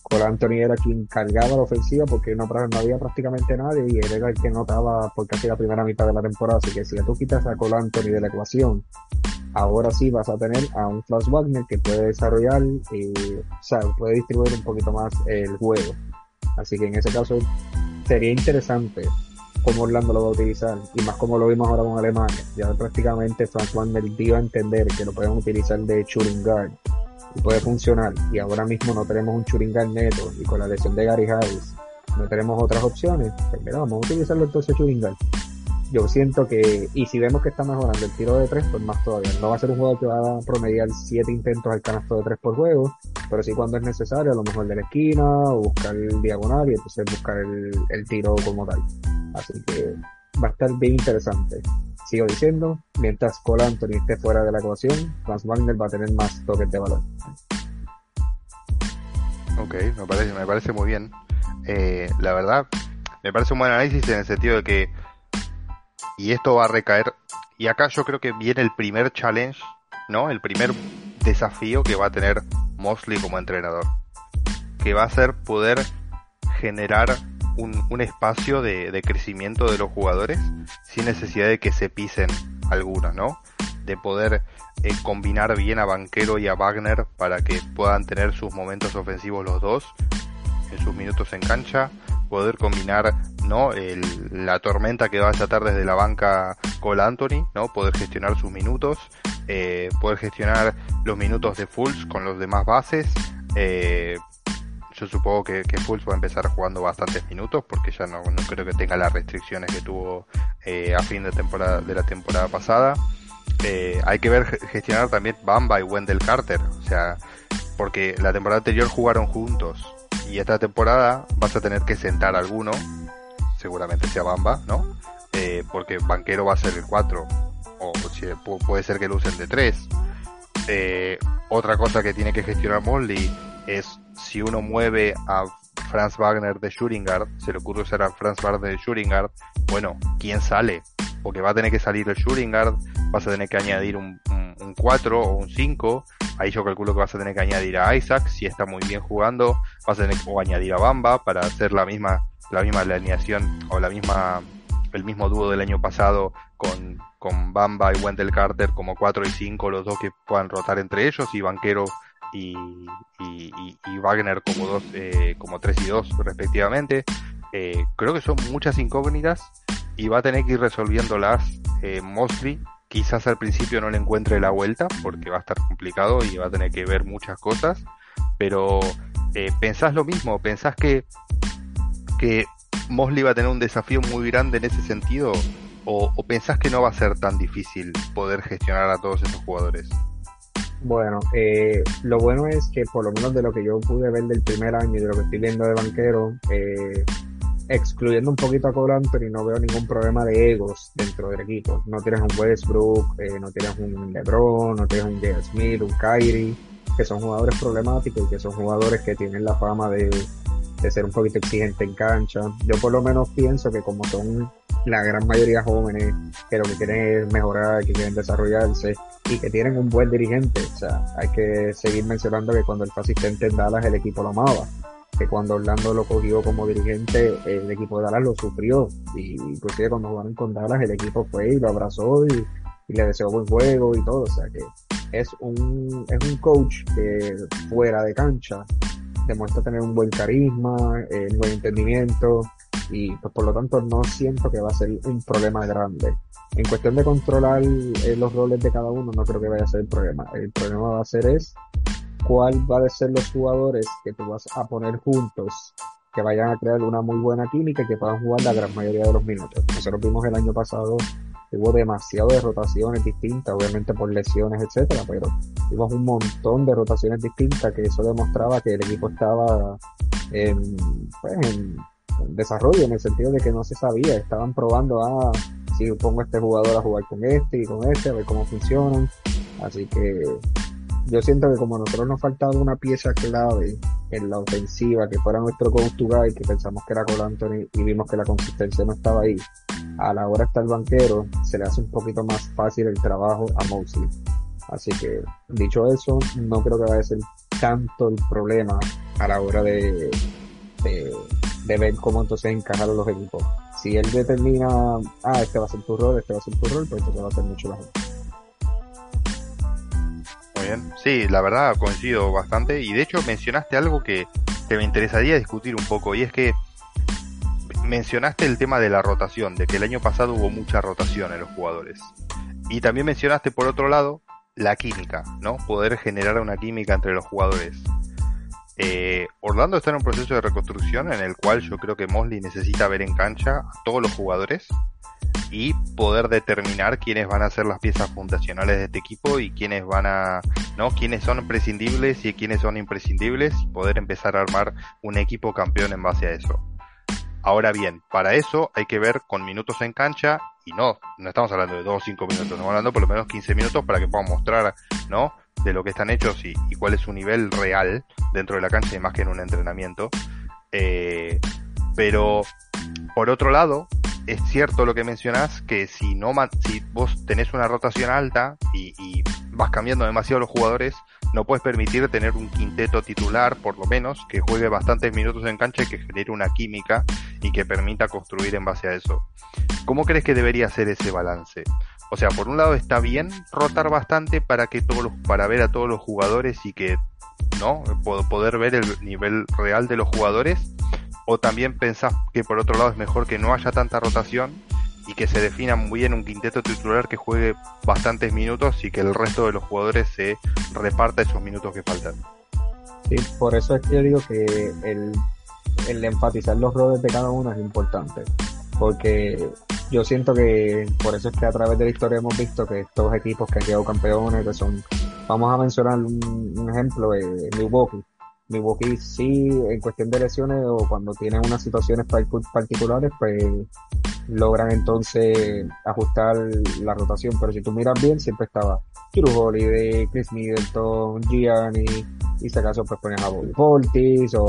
Cole Anthony era quien cargaba la ofensiva porque no, no había prácticamente nadie y él era el que notaba por casi la primera mitad de la temporada. Así que si tú quitas a Cole Anthony de la ecuación, ahora sí vas a tener a un Flash Wagner que puede desarrollar, y, o sea, puede distribuir un poquito más el juego. Así que en ese caso sería interesante cómo Orlando lo va a utilizar y más como lo vimos ahora con Alemania. Ya prácticamente Franz Wagner dio a entender que lo pueden utilizar de shooting y puede funcionar y ahora mismo no tenemos un Churingan neto y con la lesión de Gary Harris no tenemos otras opciones, pues mira, vamos a utilizarlo entonces Churingan. Yo siento que, y si vemos que está mejorando el tiro de tres, pues más todavía. No va a ser un juego que va a promediar siete intentos al canasto de tres por juego, pero sí cuando es necesario, a lo mejor de la esquina, o buscar el diagonal y entonces buscar el tiro como tal. Así que va a estar bien interesante sigo diciendo, mientras Cole Anthony esté fuera de la ecuación, Franz Wagner va a tener más toques de valor. Ok, me parece, me parece muy bien. Eh, la verdad, me parece un buen análisis en el sentido de que, y esto va a recaer, y acá yo creo que viene el primer challenge, ¿no? El primer desafío que va a tener Mosley como entrenador, que va a ser poder generar un, espacio de, crecimiento de los jugadores sin necesidad de que se pisen algunos, ¿no? De poder eh, combinar bien a Banquero y a Wagner para que puedan tener sus momentos ofensivos los dos en sus minutos en cancha, poder combinar no la tormenta que va a desatar desde la banca con Anthony, no poder gestionar sus minutos, eh, poder gestionar los minutos de Fulls con los demás bases, eh, yo supongo que, que va a empezar jugando bastantes minutos porque ya no, no creo que tenga las restricciones que tuvo eh, a fin de temporada de la temporada pasada. Eh, hay que ver gestionar también Bamba y Wendell Carter, o sea, porque la temporada anterior jugaron juntos y esta temporada vas a tener que sentar alguno, seguramente sea Bamba, ¿no? Eh, porque Banquero va a ser el 4 o puede ser que lo usen de 3. Otra cosa que tiene que gestionar Molly es si uno mueve a Franz Wagner de Schuringard, se le ocurre usar a Franz Wagner de Schuringard, bueno, ¿quién sale? Porque va a tener que salir el Schuringard, vas a tener que añadir un, un 4 o un 5, ahí yo calculo que vas a tener que añadir a Isaac, si está muy bien jugando, vas a tener que añadir a Bamba para hacer la misma, la misma alineación o la misma, el mismo dúo del año pasado con, con Bamba y Wendell Carter como 4 y 5, los dos que puedan rotar entre ellos y Banquero y, y, Wagner como dos, eh, como 3 y 2 respectivamente. Eh, creo que son muchas incógnitas y va a tener que ir resolviéndolas eh, Mosley. Quizás al principio no le encuentre la vuelta porque va a estar complicado y va a tener que ver muchas cosas. Pero eh, pensás lo mismo, pensás que, que Mosley va a tener un desafío muy grande en ese sentido o, pensás que no va a ser tan difícil poder gestionar a todos esos jugadores. Bueno, eh, lo bueno es que por lo menos de lo que yo pude ver del primer año y de lo que estoy viendo de banquero, eh, excluyendo un poquito a Cole Anthony, no veo ningún problema de egos dentro del equipo. No tienes un Westbrook, eh, no tienes un LeBron, no tienes un J. Smith, un Kyrie, que son jugadores problemáticos y que son jugadores que tienen la fama de, de ser un poquito exigente en cancha. Yo por lo menos pienso que como son la gran mayoría jóvenes que lo que quieren es mejorar, que quieren desarrollarse y que tienen un buen dirigente. O sea, hay que seguir mencionando que cuando el fue asistente en Dallas el equipo lo amaba que cuando Orlando lo cogió como dirigente, el equipo de Dallas lo sufrió. Y inclusive cuando jugaron con Dallas, el equipo fue y lo abrazó y, le deseó buen juego y todo. O sea que es un, es un coach que fuera de cancha demuestra tener un buen carisma, eh, un buen entendimiento y pues por lo tanto no siento que va a ser un problema grande. En cuestión de controlar eh, los roles de cada uno, no creo que vaya a ser el problema. El problema va a ser es cuál va a ser los jugadores que tú vas a poner juntos que vayan a crear una muy buena química y que puedan jugar la gran mayoría de los minutos. Nosotros vimos el año pasado hubo demasiado de rotaciones distintas, obviamente por lesiones, etcétera, pero vimos un montón de rotaciones distintas que eso demostraba que el equipo estaba en, pues, en, desarrollo, en el sentido de que no se sabía, estaban probando, ah, si pongo a este jugador a jugar con este y con este, a ver cómo funcionan. Así que yo siento que como a nosotros nos faltaba una pieza clave en la ofensiva que fuera nuestro go to que pensamos que era Cole Anthony y vimos que la consistencia no estaba ahí, a la hora está el banquero, se le hace un poquito más fácil el trabajo a Mosley. Así que, dicho eso, no creo que vaya a ser tanto el problema a la hora de, de, ver cómo entonces encajar los equipos. Si él determina, ah, este va a ser tu rol, este va a ser tu rol, pues entonces va a ser mucho mejor bien. Sí, la verdad coincido bastante. Y de hecho mencionaste algo que, me interesaría discutir un poco. Y es que mencionaste el tema de la rotación, de que el año pasado hubo mucha rotación en los jugadores. Y también mencionaste por otro lado la química, ¿no? Poder generar una química entre los jugadores. Eh, Orlando está en un proceso de reconstrucción en el cual yo creo que Mosley necesita ver en cancha a todos los jugadores y poder determinar quiénes van a ser las piezas fundacionales de este equipo y quiénes van a, ¿no? quiénes son prescindibles y quiénes son imprescindibles y poder empezar a armar un equipo campeón en base a eso. Ahora bien, para eso hay que ver con minutos en cancha y no, no estamos hablando de 2 o 5 minutos, estamos hablando por lo menos 15 minutos para que puedan mostrar, ¿no? De lo que están hechos y, cuál es su nivel real dentro de la cancha y más que en un entrenamiento. Eh, pero, por otro lado, es cierto lo que mencionás, que si no si vos tenés una rotación alta y, vas cambiando demasiado los jugadores, no puedes permitir tener un quinteto titular, por lo menos, que juegue bastantes minutos en cancha y que genere una química y que permita construir en base a eso. ¿Cómo crees que debería ser ese balance? O sea, por un lado está bien rotar bastante para que todos los, para ver a todos los jugadores y que, ¿no? Poder ver el nivel real de los jugadores o también pensás que por otro lado es mejor que no haya tanta rotación y que se defina muy bien un quinteto titular que juegue bastantes minutos y que el resto de los jugadores se reparta esos minutos que faltan. Sí, por eso es que yo digo que el, el enfatizar los roles de cada uno es importante, porque yo siento que por eso es que a través de la historia hemos visto que estos equipos que han llegado campeones, que son, vamos a mencionar un, ejemplo, de Milwaukee, Milwaukee sí, en cuestión de lesiones o cuando tienen unas situaciones particulares, pues logran entonces ajustar la rotación. Pero si tú miras bien, siempre estaba Drew Holiday, Chris Middleton, Gianni, y si acaso pues pones a Bobby Portis o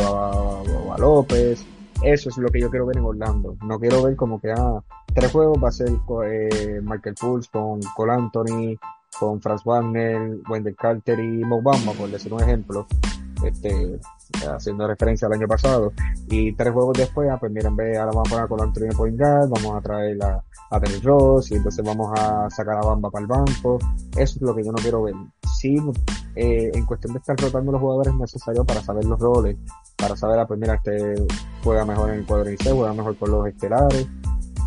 a, López. Eso es lo que yo quiero ver en Orlando. No quiero ver como que, ah, tres juegos va a ser eh, Michael Pulse con Cole Anthony, con Franz Wagner, Wendell Carter y Mo Bamba, por decir un ejemplo, este, haciendo referencia al año pasado, y tres juegos después, ah, pues miren, ve, ahora vamos a poner con Antonio Point Guard, vamos a traer a, a Ross, y entonces vamos a sacar a Bamba para el banco, eso es lo que yo no quiero ver. Sí, eh, en cuestión de estar rotando los jugadores es necesario para saber los roles, para saber, ah, pues mira, este juega mejor en el cuadro inicial, juega mejor con los estelares,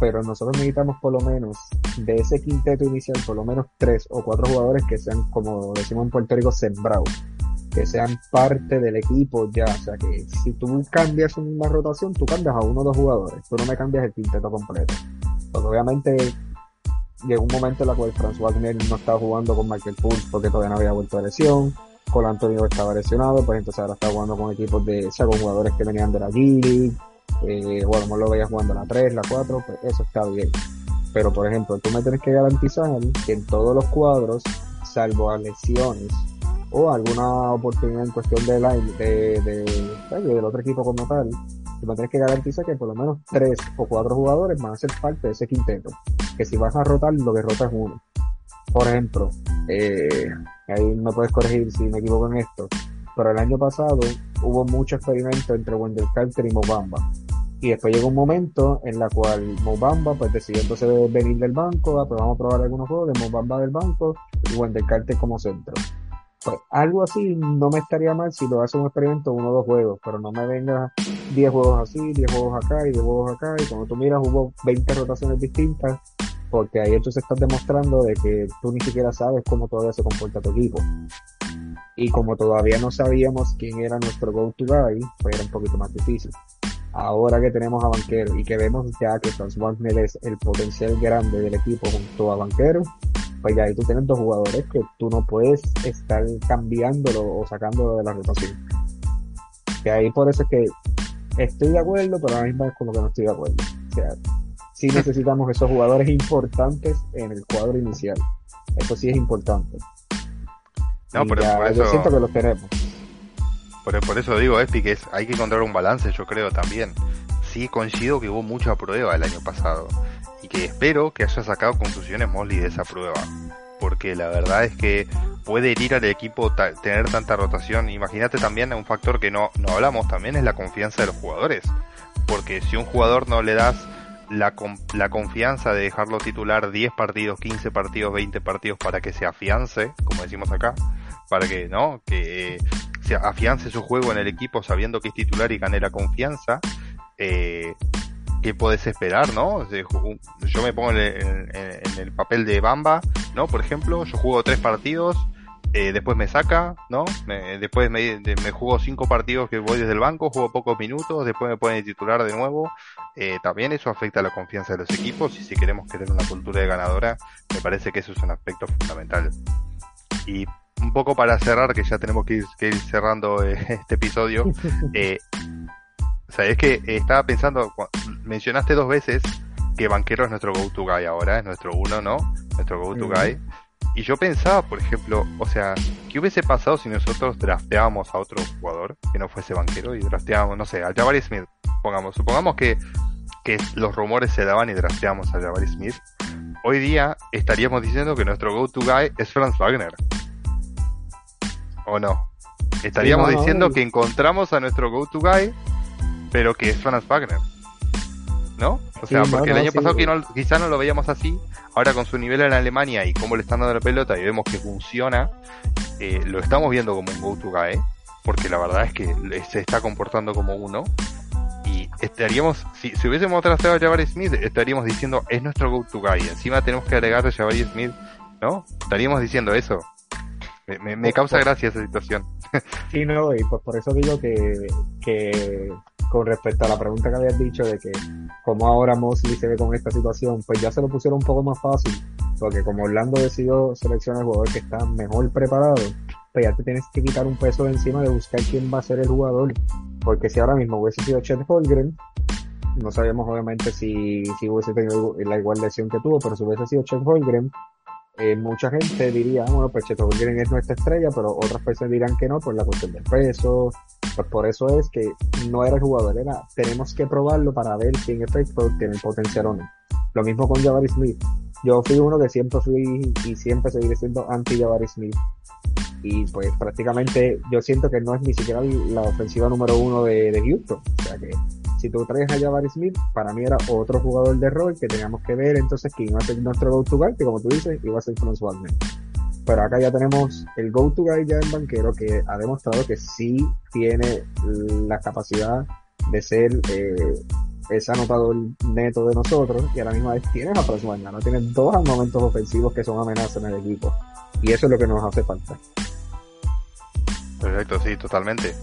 pero nosotros necesitamos por lo menos de ese quinteto inicial, por lo menos tres o cuatro jugadores que sean, como decimos en Puerto Rico, sembrados, que sean parte del equipo ya. O sea que si tú cambias una rotación, tú cambias a uno o dos jugadores, tú no me cambias el quinteto completo. Porque obviamente llegó un momento en el cual François Wagner no estaba jugando con Michael Pulse porque todavía no había vuelto de lesión. Con Antonio estaba lesionado, pues entonces ahora está jugando con equipos de, o sea, con jugadores que venían de la G eh, o a lo mejor lo veías jugando la 3, la 4, pues eso está bien. Pero por ejemplo, tú me tienes que garantizar que en todos los cuadros, salvo a lesiones o alguna oportunidad en cuestión de, de, de, del otro equipo como tal, tú tienes que garantizar que por lo menos tres o cuatro jugadores van a ser parte de ese quinteto. Que si vas a rotar, lo que rota es uno. Por ejemplo, eh, ahí no puedes corregir si me equivoco en esto, pero el año pasado hubo mucho experimento entre Wendell Carter y Mobamba. Y después llegó un momento en la cual Mobamba pues decidió entonces venir del banco, ah, pues vamos a probar algunos juegos de Mobamba del banco y Wendell Carter como centro. Pues algo así no me estaría mal si lo hace un experimento uno o dos juegos, pero no me venga 10 juegos así, 10 juegos acá y 10 juegos acá, y cuando tú miras hubo 20 rotaciones distintas, porque ahí se estás demostrando de que tú ni siquiera sabes cómo todavía se comporta tu equipo. Y como todavía no sabíamos quién era nuestro go-to guy, pues era un poquito más difícil. Ahora que tenemos a Banquero y que vemos ya que Franz Wagner es el potencial grande del equipo junto a Banquero, pues ya ahí tú tienes dos jugadores que tú no puedes estar cambiándolo o sacándolo de la rotación. Que ahí por eso es que estoy de acuerdo, pero a la misma vez como que no estoy de acuerdo. O sea, sí necesitamos esos jugadores importantes en el cuadro inicial. Eso sí es importante. No, pero por eso... Yo siento que los tenemos. Por, por eso digo, Epi, que es, hay que encontrar un balance, yo creo también. Sí, coincido que hubo mucha prueba el año pasado que espero que haya sacado conclusiones Mosley de esa prueba. Porque la verdad es que puede herir al equipo tener tanta rotación. Imagínate también un factor que no, no hablamos también es la confianza de los jugadores. Porque si un jugador no le das la, la confianza de dejarlo titular 10 partidos, 15 partidos, 20 partidos para que se afiance, como decimos acá, para que, ¿no? Que se afiance su juego en el equipo sabiendo que es titular y gane la confianza, eh, ¿qué puedes esperar, no? Yo me pongo en, el papel de Bamba, ¿no? Por ejemplo, yo juego tres partidos, eh, después me saca, ¿no? después me, me juego cinco partidos que voy desde el banco, juego pocos minutos, después me pone titular de nuevo. Eh, también eso afecta la confianza de los equipos y si queremos tener una cultura de ganadora, me parece que eso es un aspecto fundamental. Y un poco para cerrar, que ya tenemos que ir, cerrando eh, este episodio, eh, o sea, es que estaba pensando, mencionaste dos veces que Banquero es nuestro go-to guy ahora, es nuestro uno, ¿no? Nuestro go-to guy. Y yo pensaba, por ejemplo, o sea, ¿qué hubiese pasado si nosotros drafteábamos a otro jugador que no fuese banquero y drafteábamos, no sé, a Jabari Smith? Pongamos, supongamos que, que los rumores se daban y drafteábamos a Jabari Smith. Hoy día estaríamos diciendo que nuestro go-to guy es Franz Wagner. ¿O no? Estaríamos diciendo que encontramos a nuestro go-to guy, pero que es Franz Wagner. ¿No? O sea, porque el año pasado que no, quizá no lo veíamos así, ahora con su nivel en Alemania y cómo le están dando la pelota y vemos que funciona, eh, lo estamos viendo como un go-to guy, porque la verdad es que se está comportando como uno. Y estaríamos, si, si hubiésemos tratado a Jabari Smith, estaríamos diciendo, es nuestro go-to guy. Encima tenemos que agregar a Jabari Smith, ¿no? Estaríamos diciendo eso. Me, me, causa gracia esa situación. sí, no, y pues por eso digo que, que con respecto a la pregunta que habías dicho de que como ahora Mosley se ve con esta situación, pues ya se lo pusieron un poco más fácil, porque como Orlando decidió seleccionar el jugador que está mejor preparado, pues ya te tienes que quitar un peso de encima de buscar quién va a ser el jugador, porque si ahora mismo hubiese sido Chet Holgren, no sabíamos obviamente si, si hubiese tenido la igual lesión que tuvo, pero si hubiese sido Chet Holgren, eh, mucha gente diría, ah, bueno, pues Holgren es nuestra estrella, pero otras personas dirán que no por la cuestión del peso. Pues por eso es que no era el jugador, era tenemos que probarlo para ver si en efecto tiene el potencial o no. Lo mismo con Jabari Smith. yo fui uno que siempre fui y siempre seguiré siendo anti-Jabari Smith. Y pues prácticamente yo siento que no es ni siquiera la ofensiva número uno de, de Houston. O sea que si tú traes a Jabari Smith, para mí era otro jugador de rol que teníamos que ver entonces quién iba a ser nuestro go-to guy, que como tú dices, iba a ser Franz Wagner. Pero acá ya tenemos el go-to guy ya en banquero que ha demostrado que sí tiene la capacidad de ser eh, ese anotador neto de nosotros y a la misma vez tienes a Franz Wagner, ¿no? Tienes dos momentos ofensivos que son amenazas en el equipo. Y eso es lo que nos hace falta. Perfecto, sí, totalmente.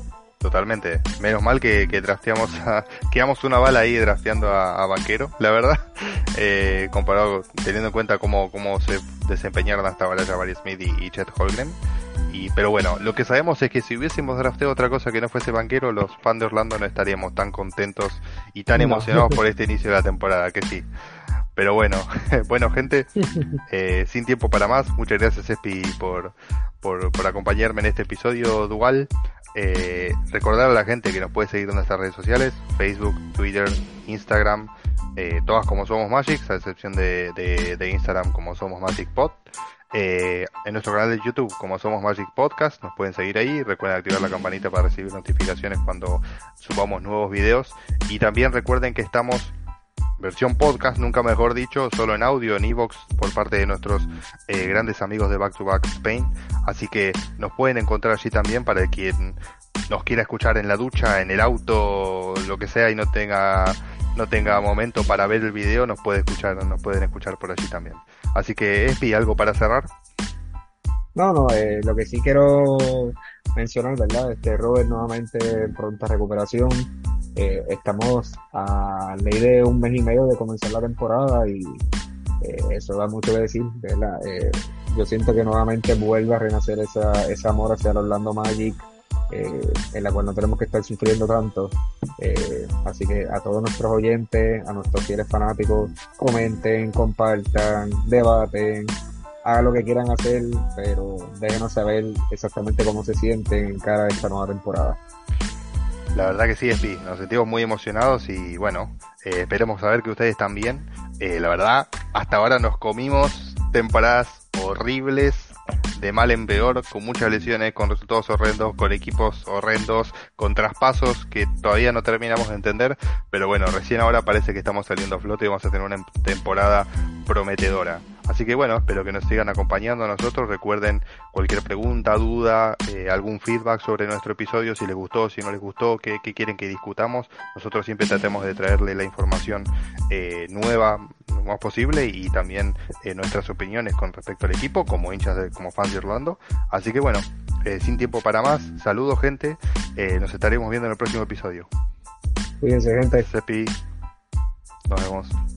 Totalmente. Menos mal que, que drafteamos a, quedamos una bala ahí drafteando a, Banquero, la verdad. Eh, comparado, teniendo en cuenta cómo, cómo se desempeñaron hasta ahora Jabari Smith y, Chet Holgren. Y, pero bueno, lo que sabemos es que si hubiésemos drafteado otra cosa que no fuese banquero, los fans de Orlando no estaríamos tan contentos y tan emocionados por este inicio de la temporada, que sí. Pero bueno, bueno gente, eh, sin tiempo para más, muchas gracias Espi por, por, por acompañarme en este episodio dual. Eh, recordar a la gente que nos puede seguir en nuestras redes sociales, Facebook, Twitter, Instagram, eh, todas como Somos Magic, a excepción de, de, Instagram como Somos Magic Pod. Eh, en nuestro canal de YouTube como Somos Magic Podcast, nos pueden seguir ahí, recuerden activar la campanita para recibir notificaciones cuando subamos nuevos videos y también recuerden que estamos versión podcast, nunca mejor dicho, solo en audio, en Evox, por parte de nuestros eh, grandes amigos de Back to Back Spain. Así que nos pueden encontrar allí también para quien nos quiera escuchar en la ducha, en el auto, lo que sea y no tenga no tenga momento para ver el video, nos puede escuchar, nos pueden escuchar por allí también. Así que Espi, algo para cerrar. No, no, eh, lo que sí quiero mencionar, ¿verdad? Este Robert nuevamente en pronta recuperación. Eh, estamos a ley de un mes y medio de comenzar la temporada y eh, eso da mucho que decir, ¿verdad? Eh, yo siento que nuevamente vuelve a renacer esa, ese amor hacia el Orlando Magic, en la cual no tenemos que estar sufriendo tanto. así que a todos nuestros oyentes, a nuestros fieles fanáticos, comenten, compartan, debaten, hagan lo que quieran hacer, pero déjenos saber exactamente cómo se sienten en cara a esta nueva temporada. La verdad que sí, sí, nos sentimos muy emocionados y bueno, eh, esperemos saber que ustedes también. Eh, la verdad, hasta ahora nos comimos temporadas horribles, de mal en peor, con muchas lesiones, con resultados horrendos, con equipos horrendos, con traspasos que todavía no terminamos de entender, pero bueno, recién ahora parece que estamos saliendo a flote y vamos a tener una temporada prometedora. Así que bueno, espero que nos sigan acompañando a nosotros. Recuerden cualquier pregunta, duda, eh, algún feedback sobre nuestro episodio, si les gustó, si no les gustó, qué, quieren que discutamos. Nosotros siempre tratemos de traerle la información eh, nueva lo más posible y también eh, nuestras opiniones con respecto al equipo como hinchas, de, como fans de Orlando. Así que bueno, sin tiempo para más, saludos gente, nos estaremos viendo en el próximo episodio. Cuídense gente. Sepi, nos vemos.